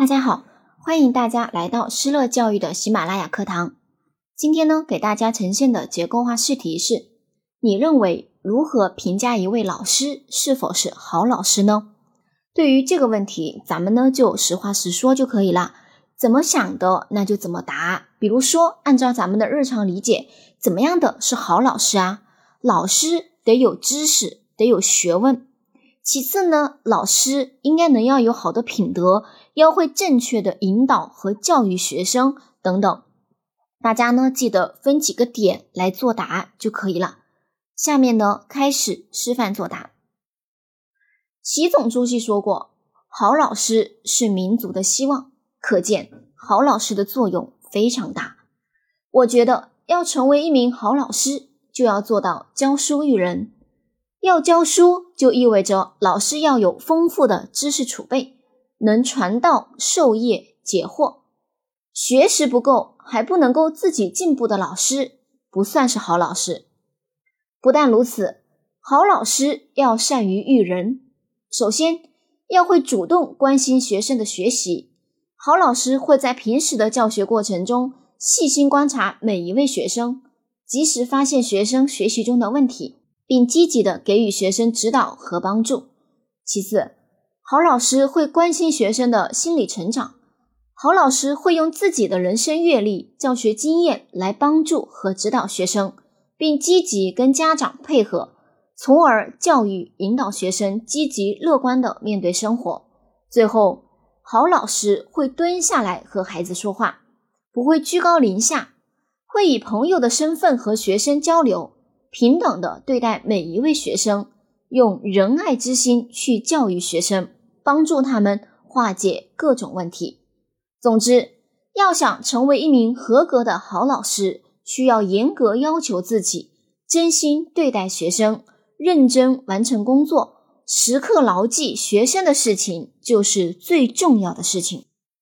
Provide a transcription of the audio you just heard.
大家好，欢迎大家来到施乐教育的喜马拉雅课堂。今天呢，给大家呈现的结构化试题是：你认为如何评价一位老师是否是好老师呢？对于这个问题，咱们呢就实话实说就可以了。怎么想的，那就怎么答。比如说，按照咱们的日常理解，怎么样的是好老师啊？老师得有知识，得有学问。其次呢，老师应该能要有好的品德，要会正确的引导和教育学生等等。大家呢记得分几个点来作答就可以了。下面呢开始示范作答。习总书记说过：“好老师是民族的希望。”可见好老师的作用非常大。我觉得要成为一名好老师，就要做到教书育人。要教书，就意味着老师要有丰富的知识储备，能传道授业解惑。学识不够，还不能够自己进步的老师，不算是好老师。不但如此，好老师要善于育人。首先，要会主动关心学生的学习。好老师会在平时的教学过程中，细心观察每一位学生，及时发现学生学习中的问题。并积极的给予学生指导和帮助。其次，好老师会关心学生的心理成长。好老师会用自己的人生阅历、教学经验来帮助和指导学生，并积极跟家长配合，从而教育引导学生积极乐观的面对生活。最后，好老师会蹲下来和孩子说话，不会居高临下，会以朋友的身份和学生交流。平等的对待每一位学生，用仁爱之心去教育学生，帮助他们化解各种问题。总之，要想成为一名合格的好老师，需要严格要求自己，真心对待学生，认真完成工作，时刻牢记学生的事情就是最重要的事情。